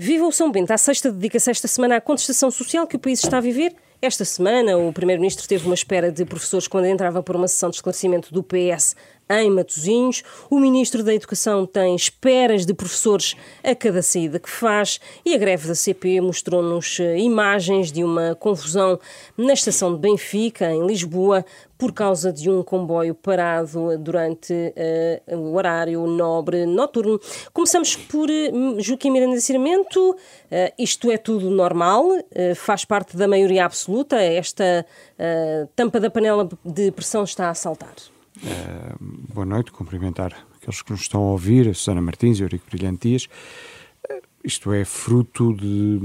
Viva o São Bento! A sexta dedica-se esta semana à contestação social que o país está a viver. Esta semana, o Primeiro-Ministro teve uma espera de professores quando entrava por uma sessão de esclarecimento do PS em Matosinhos. O Ministro da Educação tem esperas de professores a cada saída que faz e a greve da CP mostrou-nos eh, imagens de uma confusão na estação de Benfica, em Lisboa, por causa de um comboio parado durante uh, o horário nobre noturno. Começamos por uh, Joaquim Miranda Ciramento. Uh, isto é tudo normal, uh, faz parte da maioria absoluta. Esta tampa da panela de pressão está a saltar. Boa noite, cumprimentar aqueles que nos estão a ouvir, a Susana Martins e o Eurico Brilhantias. Isto é fruto de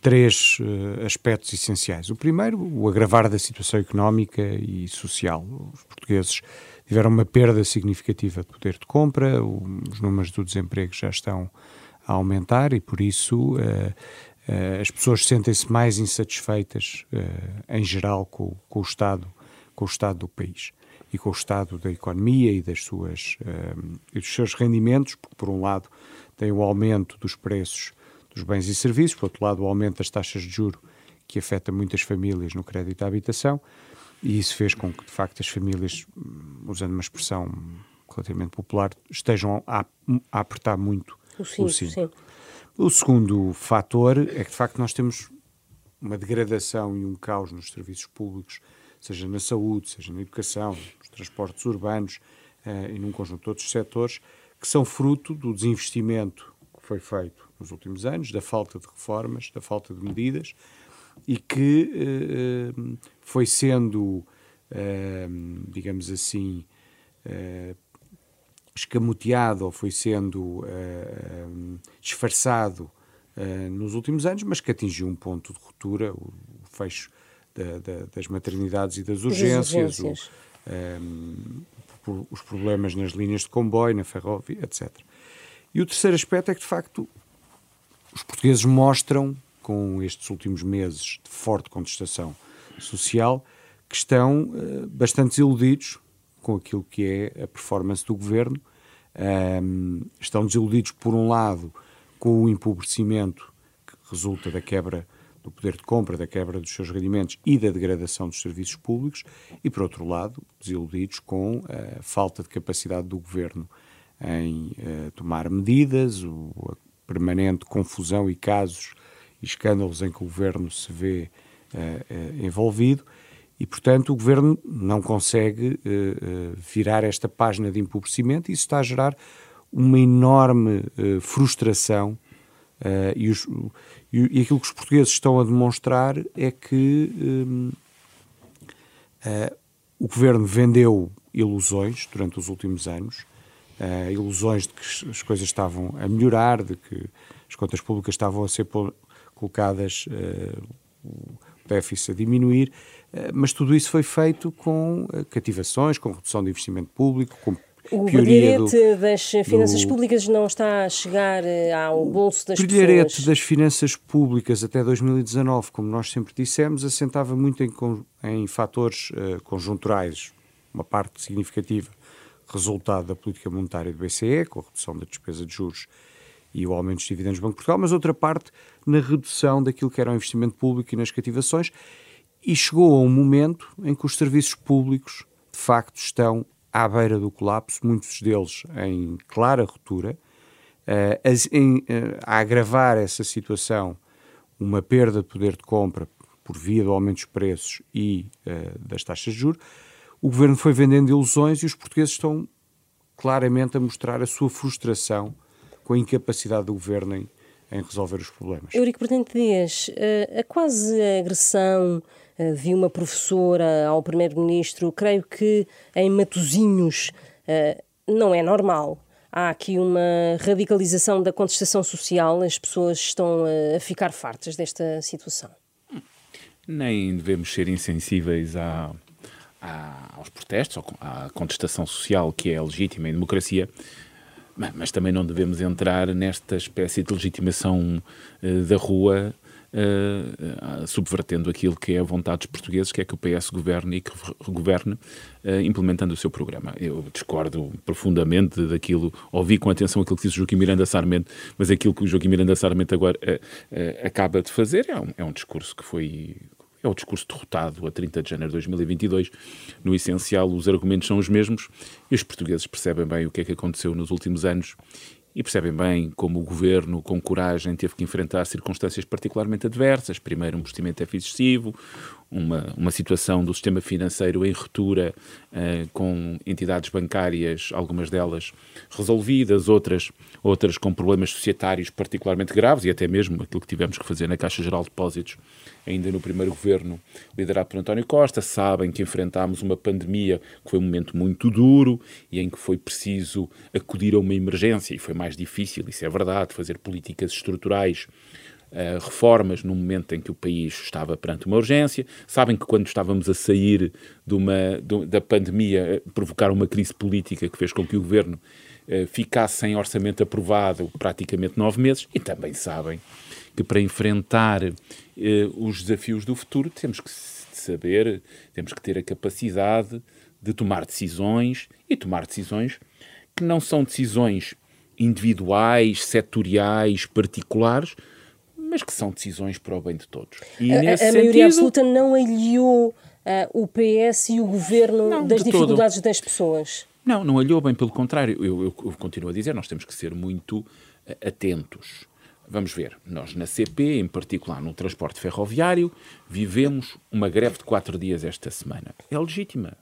três uh, aspectos essenciais. O primeiro, o agravar da situação económica e social. Os portugueses tiveram uma perda significativa de poder de compra, os números do desemprego já estão a aumentar e, por isso, as pessoas sentem-se mais insatisfeitas, em geral, com, com, o estado, com o estado do país e com o estado da economia e, das suas, e dos seus rendimentos, porque, por um lado, tem o aumento dos preços dos bens e serviços, por outro lado, o aumento das taxas de juro que afeta muitas famílias no crédito à habitação, e isso fez com que, de facto, as famílias, hum, usando uma expressão relativamente popular, estejam a, a apertar muito o cinto. O, o segundo fator é que, de facto, nós temos uma degradação e um caos nos serviços públicos, seja na saúde, seja na educação, nos transportes urbanos uh, e num conjunto de outros setores, que são fruto do desinvestimento que foi feito nos últimos anos, da falta de reformas, da falta de medidas e que uh, foi sendo, uh, digamos assim, escamoteado ou foi sendo disfarçado nos últimos anos, mas que atingiu um ponto de ruptura, o, o fecho da, da, das maternidades e das urgências, o, os problemas nas linhas de comboio, na ferrovia, etc. E o terceiro aspecto é que, de facto, os portugueses mostram, com estes últimos meses de forte contestação social, que estão uh, bastante desiludidos com aquilo que é a performance do governo. Um, estão desiludidos, por um lado, com o empobrecimento que resulta da quebra do poder de compra, da quebra dos seus rendimentos e da degradação dos serviços públicos, e, por outro lado, desiludidos com a falta de capacidade do governo em uh, tomar medidas, o, a permanente confusão e casos e escândalos em que o governo se vê uh, uh, envolvido. E, portanto, o governo não consegue virar esta página de empobrecimento e isso está a gerar uma enorme frustração Uh, e, os, e, aquilo que os portugueses estão a demonstrar é que um, uh, eh, o governo vendeu ilusões durante os últimos anos, uh, ilusões de que as coisas estavam a melhorar, de que as contas públicas estavam a ser colocadas, o déficit a diminuir, mas tudo isso foi feito com cativações, com redução de investimento público, com o brilharete das finanças do, públicas não está a chegar eh, ao bolso das pessoas? O brilharete das finanças públicas até 2019, como nós sempre dissemos, assentava muito em, em fatores uh, conjunturais, uma parte significativa resultado da política monetária do BCE, com a redução da despesa de juros e o aumento dos dividendos do Banco de Portugal, mas outra parte na redução daquilo que era o investimento público e nas cativações, e chegou a um momento em que os serviços públicos, de facto, estão à beira do colapso, muitos deles em clara ruptura, uh, em, uh, a agravar essa situação uma perda de poder de compra por via do aumento dos preços e uh, das taxas de juros, o governo foi vendendo ilusões e os portugueses estão claramente a mostrar a sua frustração com a incapacidade do governo em, em resolver os problemas. Eurico Portanto Dias, a quase agressão vi uma professora ao primeiro-ministro, creio que em Matozinhos eh, não é normal. Há aqui uma radicalização da contestação social, as pessoas estão eh, a ficar fartas desta situação. Nem devemos ser insensíveis à, à, aos protestos, à contestação social que é legítima em democracia, mas também não devemos entrar nesta espécie de legitimação da rua uh, subvertendo aquilo que é a vontade dos portugueses, que é que o PS governe e que governe uh, implementando o seu programa. Eu discordo profundamente daquilo, ouvi com atenção aquilo que disse Joaquim Miranda Sarmento, mas aquilo que o Joaquim Miranda Sarmento agora uh, acaba de fazer é um, é um discurso que foi é o discurso derrotado a 30 de janeiro de 2022. No essencial, os argumentos são os mesmos e os portugueses percebem bem o que é que aconteceu nos últimos anos e percebem bem como o governo, com coragem, teve que enfrentar circunstâncias particularmente adversas. Primeiro, um investimento excessivo, uma, uma situação do sistema financeiro em ruptura, uh, com entidades bancárias, algumas delas resolvidas, outras, outras com problemas societários particularmente graves, e até mesmo aquilo que tivemos que fazer na Caixa Geral de Depósitos ainda no primeiro governo liderado por António Costa, sabem que enfrentámos uma pandemia que foi um momento muito duro e em que foi preciso acudir a uma emergência e foi mais difícil, isso é verdade, fazer políticas estruturais Uh, reformas no momento em que o país estava perante uma urgência. Sabem que quando estávamos a sair de uma, de, da pandemia, eh, provocaram uma crise política que fez com que o governo uh, ficasse sem orçamento aprovado praticamente nove meses. E também sabem que para enfrentar eh, os desafios do futuro temos que saber, temos que ter a capacidade de tomar decisões e tomar decisões que não são decisões individuais, setoriais, particulares, mas que são decisões para o bem de todos. E a, a sentido, maioria absoluta não aliou uh, o PS e o governo não, das dificuldades todo. das pessoas. Não, não aliou bem, pelo contrário. Eu, eu, eu, continuo a dizer, nós temos que ser muito uh, atentos Vamos ver, nós na CP, em particular no transporte ferroviário, vivemos uma greve de quatro dias esta semana. É legítima.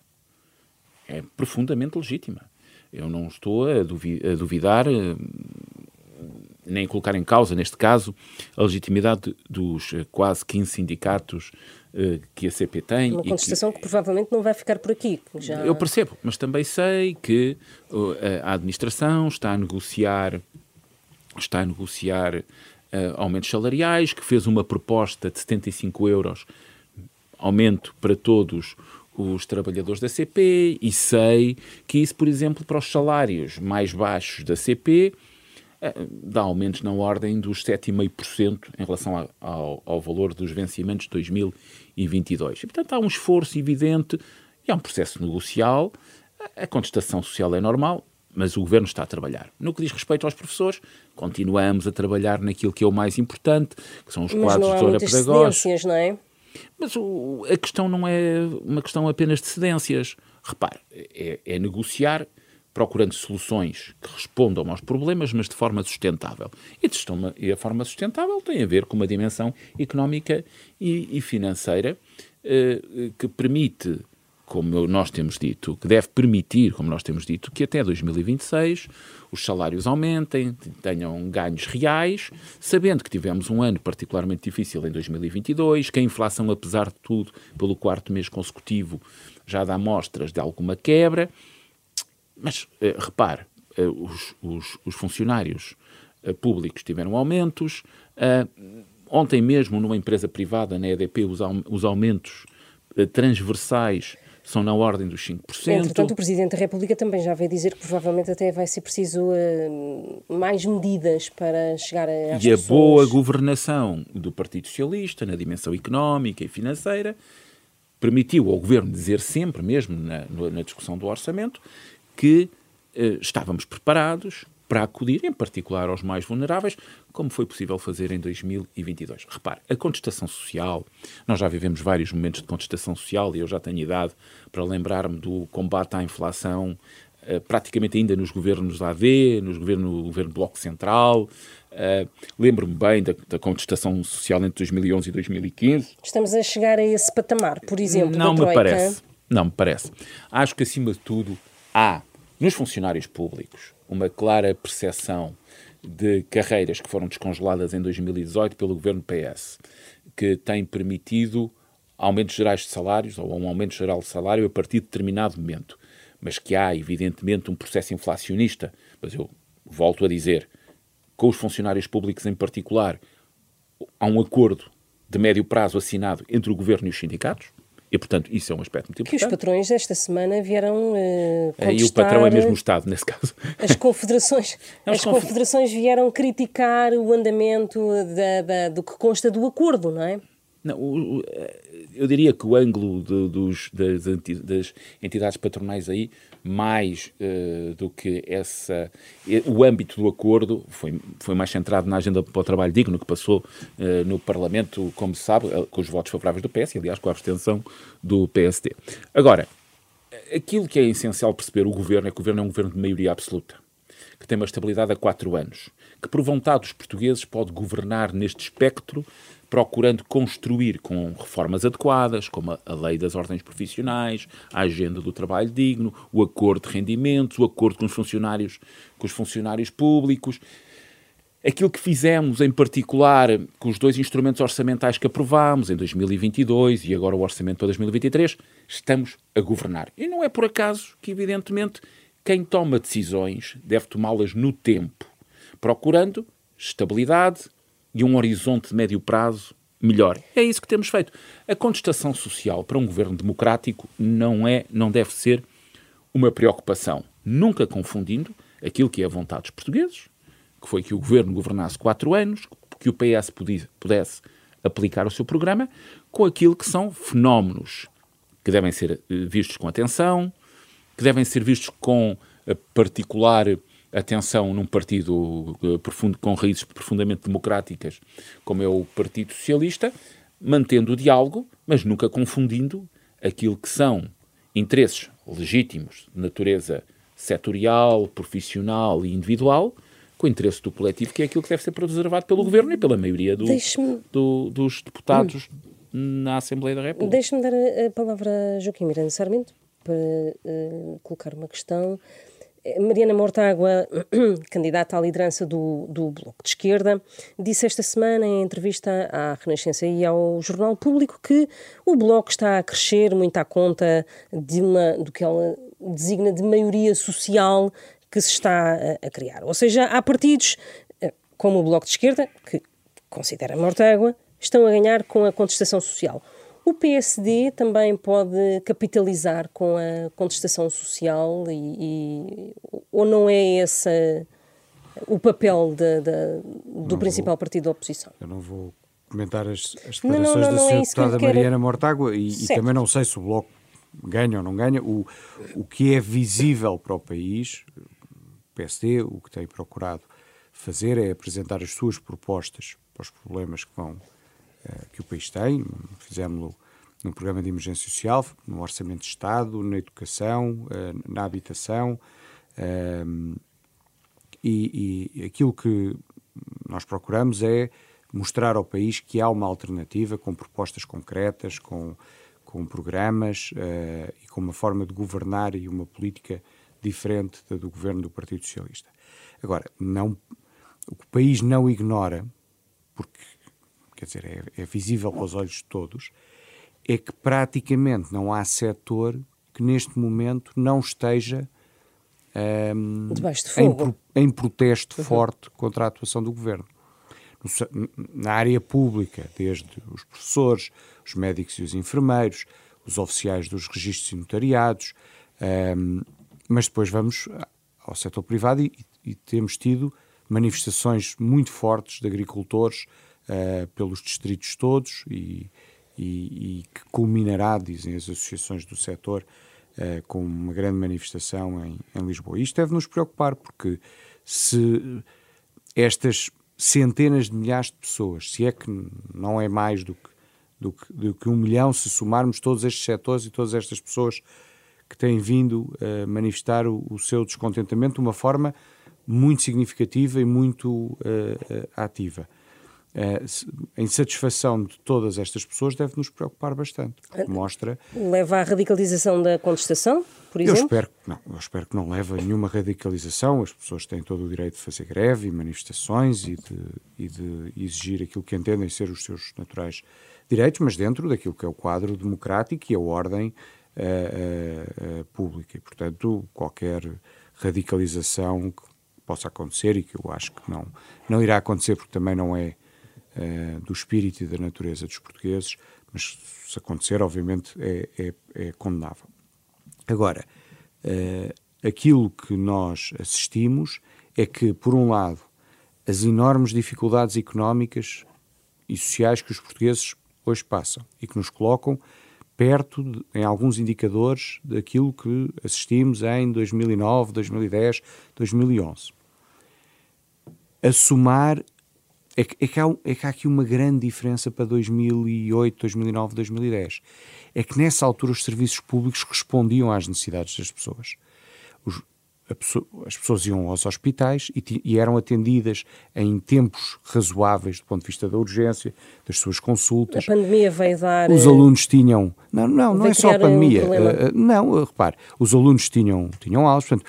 É profundamente legítima. Eu não estou a, duvidar, eh, nem colocar em causa, neste caso, a legitimidade dos eh, quase 15 sindicatos eh, que a CP tem. Uma contestação que... que... provavelmente não vai ficar por aqui. Já... Eu percebo, mas também sei que a administração está a negociar está a negociar uh, aumentos salariais, que fez uma proposta de 75 euros, aumento para todos os trabalhadores da CP, e sei que isso, por exemplo, para os salários mais baixos da CP, dá aumentos na ordem dos 7,5% em relação a, ao, ao valor dos vencimentos de 2022. E, portanto, há um esforço evidente e há um processo negocial. A contestação social é normal, mas o governo está a trabalhar. No que diz respeito aos professores, continuamos a trabalhar naquilo que é o mais importante, que são os mas quadros de história pedagógica. não é? Mas o, a questão não é uma questão apenas de cedências. Repare, é, é negociar procurando soluções que respondam aos problemas, mas de forma sustentável. E, a forma sustentável tem a ver com uma dimensão económica e, e financeira eh, que permite como nós temos dito, que deve permitir, como nós temos dito, que até 2026 os salários aumentem, tenham ganhos reais, sabendo que tivemos um ano particularmente difícil em 2022, que a inflação, apesar de tudo, pelo quarto mês consecutivo, já dá mostras de alguma quebra. Mas, eh, repare, eh, os, os, os, funcionários eh, públicos tiveram aumentos. Ontem mesmo, numa empresa privada, na EDP, os, os aumentos transversais são na ordem dos 5%. Entretanto, o Presidente da República também já veio dizer que provavelmente até vai ser preciso uh, mais medidas para chegar a E pessoas. a boa governação do Partido Socialista na dimensão económica e financeira permitiu ao Governo dizer sempre, mesmo na, na discussão do orçamento, que uh, estávamos preparados, para acudir, em particular aos mais vulneráveis, como foi possível fazer em 2022. Repare, a contestação social, nós já vivemos vários momentos de contestação social e eu já tenho idade para lembrar-me do combate à inflação Uh, praticamente ainda nos governos da AD, nos governo, no governo Bloco Central. Uh, Lembro-me bem da, da, contestação social entre 2011 e 2015. Estamos a chegar a esse patamar, por exemplo, Não me parece. Não me parece. Acho que, acima de tudo, há nos funcionários públicos uma clara percepção de carreiras que foram descongeladas em 2018 pelo governo PS, que tem permitido aumentos gerais de salários ou um aumento geral de salário a partir de determinado momento. Mas que há, evidentemente, um processo inflacionista. Mas eu volto a dizer, com os funcionários públicos em particular, há um acordo de médio prazo assinado entre o governo e os sindicatos. E, portanto, isso é um aspecto muito importante. Que os patrões esta semana vieram uh, contestar... E o patrão é mesmo o Estado, nesse caso. As confederações, as confederações vieram criticar o andamento da, da, do que consta do acordo, não é? Não, o, o, eu diria que o ângulo de, dos, das, das, entidades patronais aí, mais uh, do que essa, o âmbito do acordo, foi, foi mais centrado na agenda para o trabalho digno que passou uh, no Parlamento, como se sabe, eh, com os votos favoráveis do PS, e aliás com a abstenção do PSD. Agora, aquilo que é essencial perceber o governo é que o governo é um governo de maioria absoluta, que tem uma estabilidade há quatro anos, que por vontade dos portugueses pode governar neste espectro procurando construir com reformas adequadas, como a lei das ordens profissionais, a agenda do trabalho digno, o acordo de rendimentos, o acordo com os funcionários, com os funcionários públicos. Aquilo que fizemos, em particular, com os dois instrumentos orçamentais que aprovámos em 2022 e agora o orçamento para 2023, estamos a governar. E não é por acaso que, evidentemente, quem toma decisões deve tomá-las no tempo, procurando estabilidade, e um horizonte de médio prazo melhor. É isso que temos feito. A contestação social para um governo democrático não é, não deve ser uma preocupação, nunca confundindo aquilo que é a vontade dos portugueses, que foi que o governo governasse quatro anos, que o PS pudesse aplicar o seu programa, com aquilo que são fenómenos que devem ser eh, vistos com atenção, que devem ser vistos com eh, particular atenção num partido uh, profundo, com raízes profundamente democráticas, como é o Partido Socialista, mantendo o diálogo, mas nunca confundindo aquilo que são interesses legítimos de natureza setorial, profissional e individual, com o interesse do coletivo, que é aquilo que deve ser preservado pelo Governo e pela maioria do, do, dos deputados na Assembleia da República. Deixe-me dar a, palavra a Joaquim Miranda Sarmento para uh, colocar uma questão Mariana Mortágua, candidata à liderança do, do Bloco de Esquerda, disse esta semana em entrevista à Renascença e ao Jornal Público que o Bloco está a crescer muito à conta de uma, do que ela designa de maioria social que se está a, a criar. Ou seja, há partidos eh, como o Bloco de Esquerda, que considera Mortágua, estão a ganhar com a contestação social. O PSD também pode capitalizar com a contestação social e, e ou não é esse o papel de, de, do não principal vou, partido da oposição? Eu não vou comentar as, as declarações não, não, da é deputada Mariana Mortágua e, e, também não sei se o Bloco ganha ou não ganha. O, o que é visível para o país, o PSD, o que tem procurado fazer é apresentar as suas propostas para os problemas que vão que o país tem. Fizemos-lo no programa de emergência social, no orçamento de Estado, na educação, eh, na habitação. Eh, e, e aquilo que nós procuramos é mostrar ao país que há uma alternativa com propostas concretas, com, com programas uh, e com uma forma de governar e uma política diferente da do governo do Partido Socialista. Agora, não, o país não ignora, porque quer dizer, é, é visível para os olhos de todos, é que praticamente não há setor que neste momento não esteja um, em, em, protesto uhum. forte contra a atuação do governo. Na área pública, desde os professores, os médicos e os enfermeiros, os oficiais dos registros e notariados, um, mas depois vamos ao setor privado e, e temos tido manifestações muito fortes de agricultores uh, pelos distritos todos e, e, e, que culminará, dizem as associações do setor, uh, com uma grande manifestação em, em Lisboa. Isto deve nos preocupar, porque se estas centenas de milhares de pessoas, se é que não é mais do que, do que, do que um milhão, se somarmos todos estes setores e todas estas pessoas que têm vindo a manifestar o, o seu descontentamento de uma forma muito significativa e muito uh, ativa a insatisfação de todas estas pessoas deve nos preocupar bastante. Mostra. Leva à radicalização da contestação, por exemplo? Eu espero que não. Eu espero que não leve a nenhuma radicalização. As pessoas têm todo o direito de fazer greve e manifestações e de, e de exigir aquilo que entendem ser os seus naturais direitos, mas dentro daquilo que é o quadro democrático e a ordem uh, uh, pública. E, portanto, qualquer radicalização que possa acontecer e que eu acho que não, não irá acontecer porque também não é uh, do espírito e da natureza dos portugueses, mas se acontecer, obviamente, é, é, é condenável. Agora, uh, aquilo que nós assistimos é que, por um lado, as enormes dificuldades económicas e sociais que os portugueses hoje passam e que nos colocam perto, de, em alguns indicadores, daquilo que assistimos em 2009, 2010, 2011. A somar, é que, é, que há, é que há aqui uma grande diferença para 2008, 2009, 2010. É que nessa altura os serviços públicos respondiam às necessidades das pessoas. Os, pessoa, as pessoas iam aos hospitais e, e, eram atendidas em tempos razoáveis do ponto de vista da urgência, das suas consultas. A pandemia veio dar. Os alunos tinham. Não, não, não é só a pandemia. Um uh, não, repare, os alunos tinham, tinham aulas, portanto,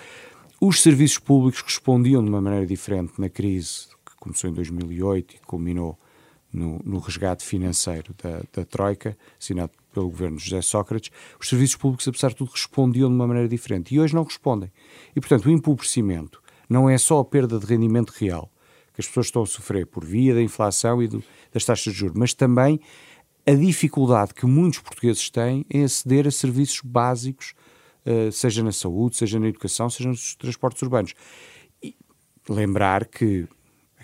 os serviços públicos respondiam de uma maneira diferente na crise começou em 2008 e culminou no, no resgate financeiro da, da Troika, assinado pelo governo José Sócrates, os serviços públicos, apesar de tudo, respondiam de uma maneira diferente. E hoje não respondem. E, portanto, o empobrecimento não é só a perda de rendimento real que as pessoas estão a sofrer por via da inflação e do, das taxas de juros, mas também a dificuldade que muitos portugueses têm em aceder a serviços básicos, uh, seja na saúde, seja na educação, seja nos transportes urbanos. E lembrar que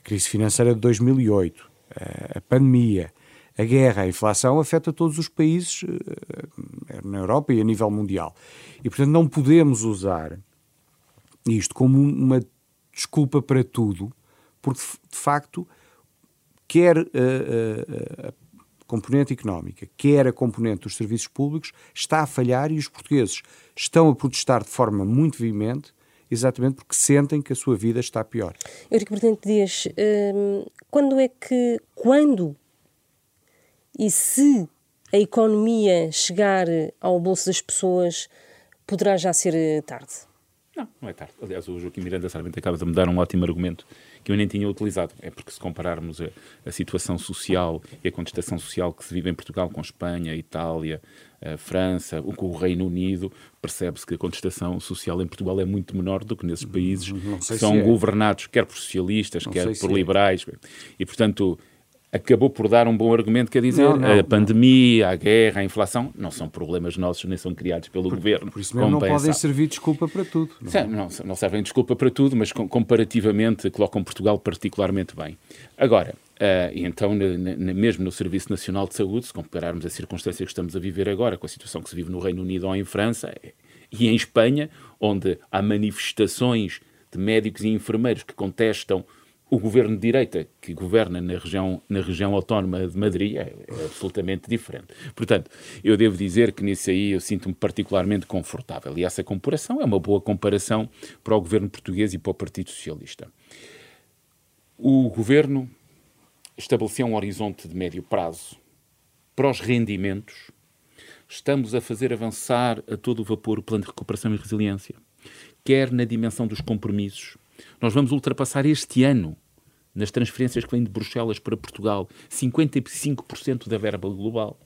a crise financeira de 2008, uh, a pandemia, a guerra, a inflação afeta todos os países uh, na Europa e a nível mundial. E, portanto, não podemos usar isto como uma desculpa para tudo, porque de facto, quer a, a, a, componente económica, quer a componente dos serviços públicos, está a falhar e os portugueses estão a protestar de forma muito veemente, exatamente porque sentem que a sua vida está pior. Eurico Presidente Dias, hum, quando é que, quando e se a economia chegar ao bolso das pessoas, poderá já ser tarde? Não, não é tarde. Aliás, o Joaquim Miranda Sarmento acaba de me dar um ótimo argumento que eu nem tinha utilizado. É porque se compararmos a, a, situação social e a contestação social que se vive em Portugal com Espanha, Itália, França, com o Reino Unido, percebe-se que a contestação social em Portugal é muito menor do que nesses países que são é. governados quer por socialistas, não quer por é. liberais. É. E, portanto, acabou por dar um bom argumento, quer dizer, não, não, a pandemia, não. a guerra, a inflação, não são problemas nossos, nem são criados pelo por, governo. Por isso mesmo não podem servir desculpa para tudo. Não, não, não servem desculpa para tudo, mas comparativamente colocam Portugal particularmente bem. Agora, uh, então, mesmo no Serviço Nacional de Saúde, se compararmos a circunstância que estamos a viver agora com a situação que se vive no Reino Unido ou em França e em Espanha, onde há manifestações de médicos e enfermeiros que contestam o governo de direita que governa na região, na região autónoma de Madrid é, é, absolutamente diferente. Portanto, eu devo dizer que nisso aí eu sinto-me particularmente confortável. E essa comparação é uma boa comparação para o governo português e para o Partido Socialista. O governo estabeleceu um horizonte de médio prazo para os rendimentos. Estamos a fazer avançar a todo o vapor o plano de recuperação e resiliência, quer na dimensão dos compromissos. Nós vamos ultrapassar este ano nas transferências que vêm de Bruxelas para Portugal, 55% da verba global.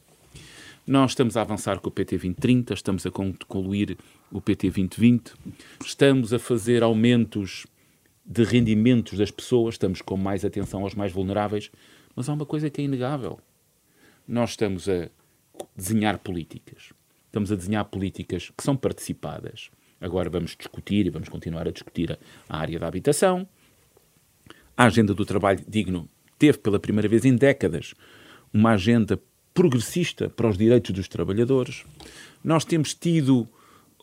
Nós estamos a avançar com o PT 2030, estamos a concluir o PT 2020, estamos a fazer aumentos de rendimentos das pessoas, estamos com mais atenção aos mais vulneráveis, mas há uma coisa que é inegável. Nós estamos a desenhar políticas. Estamos a desenhar políticas que são participadas. Agora vamos discutir e vamos continuar a discutir a, a área da habitação, a agenda do trabalho digno teve pela primeira vez em décadas uma agenda progressista para os direitos dos trabalhadores. Nós temos tido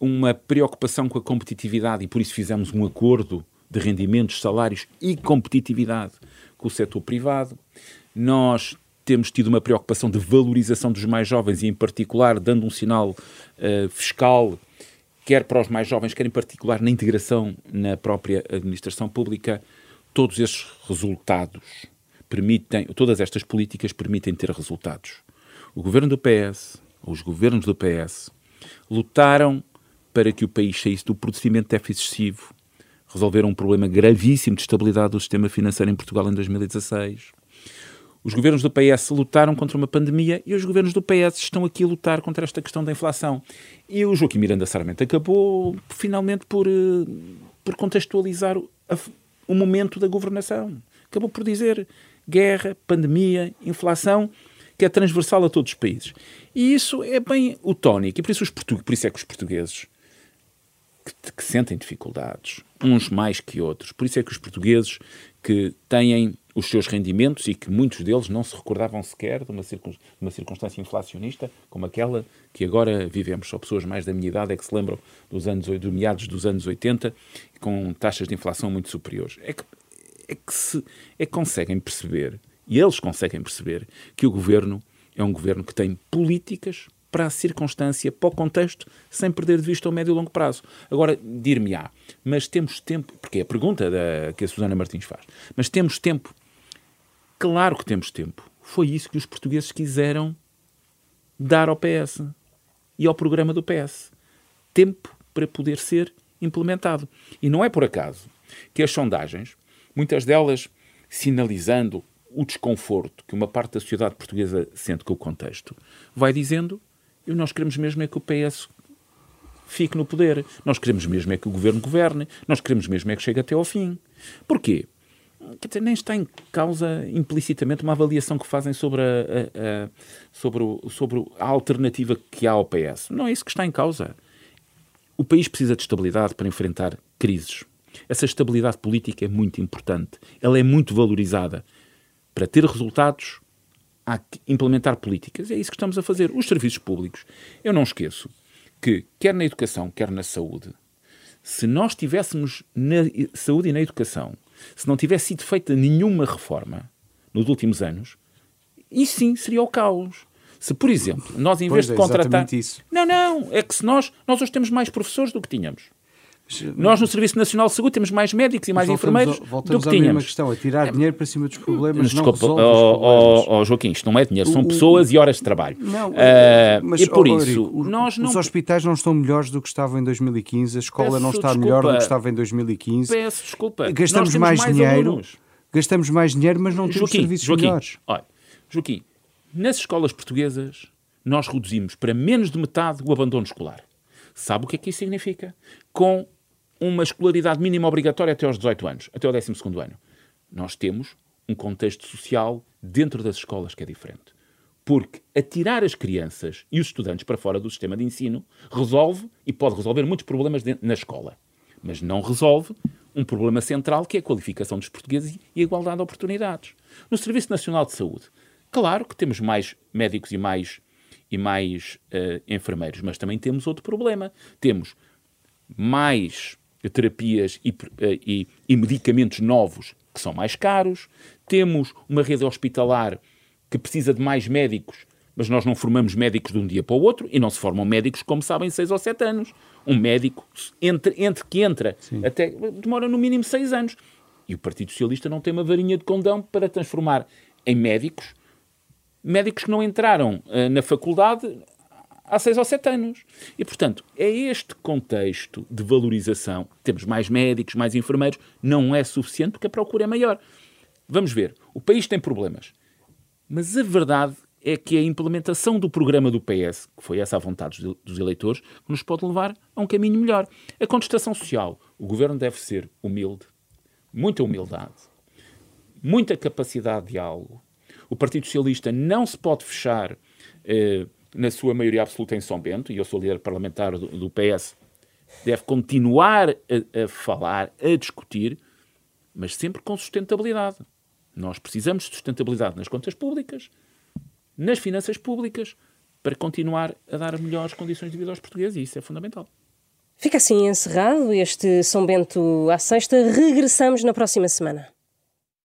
uma preocupação com a competitividade e por isso fizemos um acordo de rendimentos, salários e competitividade com o setor privado. Nós temos tido uma preocupação de valorização dos mais jovens e, em particular, dando um sinal uh, fiscal, quer para os mais jovens, quer em particular na integração na própria administração pública, todos estes resultados permitem, todas estas políticas permitem ter resultados. O governo do PS, os governos do PS, lutaram para que o país saísse do procedimento de déficit excessivo, resolveram um problema gravíssimo de estabilidade do sistema financeiro em Portugal em 2016. Os governos do PS lutaram contra uma pandemia e os governos do PS estão aqui a lutar contra esta questão da inflação. E o Joaquim Miranda Sarmento acabou finalmente por, eh, por contextualizar a, o momento da governação. Acabou por dizer guerra, pandemia, inflação, que é transversal a todos os países. E isso é bem o tónico. E por isso, os por isso é que os portugueses que, que, sentem dificuldades, uns mais que outros. Por isso é que os portugueses que têm os seus rendimentos e que muitos deles não se recordavam sequer de uma, circun, uma circunstância inflacionista como aquela que agora vivemos. Só pessoas mais da minha idade é que se lembram dos anos, do meados dos anos 80 com taxas de inflação muito superiores. É que, é que, se, é que conseguem perceber, e eles conseguem perceber, que o governo é um governo que tem políticas para a circunstância, para o contexto, sem perder de vista o médio e longo prazo. Agora, dir-me-á, mas temos tempo, porque é a pergunta da, que a Susana Martins faz, mas temos tempo? Claro que temos tempo. Foi isso que os portugueses quiseram dar ao PS e ao programa do PS. Tempo para poder ser implementado. E não é por acaso que as sondagens, muitas delas sinalizando o desconforto que uma parte da sociedade portuguesa sente com o contexto, vai dizendo e nós queremos mesmo é que o PS fique no poder. Nós queremos mesmo é que o governo governe. Nós queremos mesmo é que chegue até ao fim. Porquê? Quer dizer, nem está em causa implicitamente uma avaliação que fazem sobre a, a, a, sobre, o, sobre a alternativa que há ao PS. Não é isso que está em causa. O país precisa de estabilidade para enfrentar crises. Essa estabilidade política é muito importante. Ela é muito valorizada. Para ter resultados, há que implementar políticas. É isso que estamos a fazer. Os serviços públicos. Eu não esqueço que, quer na educação, quer na saúde, se nós tivéssemos na saúde e na educação, se não tivesse sido feita nenhuma reforma nos últimos anos, isso sim seria o caos. Se, por exemplo, nós em vez pois de é, contratar. Isso. Não, não, é que se nós, nós hoje temos mais professores do que tínhamos. Nós, no Serviço Nacional de Saúde, temos mais médicos e mais voltamos enfermeiros a, voltamos do que tínhamos. mesma questão, a tirar dinheiro para cima dos problemas, Desculpa, não problemas. oh, oh, Joaquim, isto não é dinheiro, são O- o- pessoas e horas de trabalho. Não, Ah, mas, e por isso, nós não... os hospitais não estão melhores do que estavam em 2015, a escola Peço não está desculpa. melhor do que estava em 2015. Peço desculpa. Gastamos temos mais, dinheiro, alunos. gastamos mais dinheiro, mas não temos Joaquim, serviços Joaquim, melhores. olha, Joaquim, nas escolas portuguesas nós reduzimos para menos de metade o abandono escolar. Sabe o que é que isso significa? Com uma escolaridade mínima obrigatória até aos 18 anos, até ao 12º ano. Nós temos um contexto social dentro das escolas que é diferente. Porque atirar as crianças e os estudantes para fora do sistema de ensino resolve e pode resolver muitos problemas dentro- na escola. Mas não resolve um problema central que é a qualificação dos portugueses e a igualdade de oportunidades. No Serviço Nacional de Saúde, claro que temos mais médicos e mais, e mais eh, enfermeiros, mas também temos outro problema. Temos mais terapias e, eh, e- e medicamentos novos que são mais caros, temos uma rede hospitalar que precisa de mais médicos, mas nós não formamos médicos de um dia para o outro e não se formam médicos, como sabem, seis ou sete anos. Um médico, entre, entre que entra, até demora no mínimo seis anos. E o Partido Socialista não tem uma varinha de condão para transformar em médicos médicos que não entraram eh, na faculdade há seis ou sete anos. E, portanto, é este contexto de valorização. Temos mais médicos, mais enfermeiros, não é suficiente porque a procura é maior. Vamos ver, o país tem problemas. Mas a verdade é que a implementação do programa do PS, que foi essa a vontade dos- eleitores, nos pode levar a um caminho melhor. A contestação social. O governo deve ser humilde, muita humildade, muita capacidade de diálogo. O Partido Socialista não se pode fechar eh, na sua maioria absoluta em São Bento, e eu sou líder parlamentar do, do PS, deve continuar a, a falar, a discutir, mas sempre com sustentabilidade. Nós precisamos de sustentabilidade nas contas públicas, nas finanças públicas, para continuar a dar melhores condições de vida aos portugueses, e isso é fundamental. Fica assim encerrado este São Bento à sexta. Regressamos na próxima semana.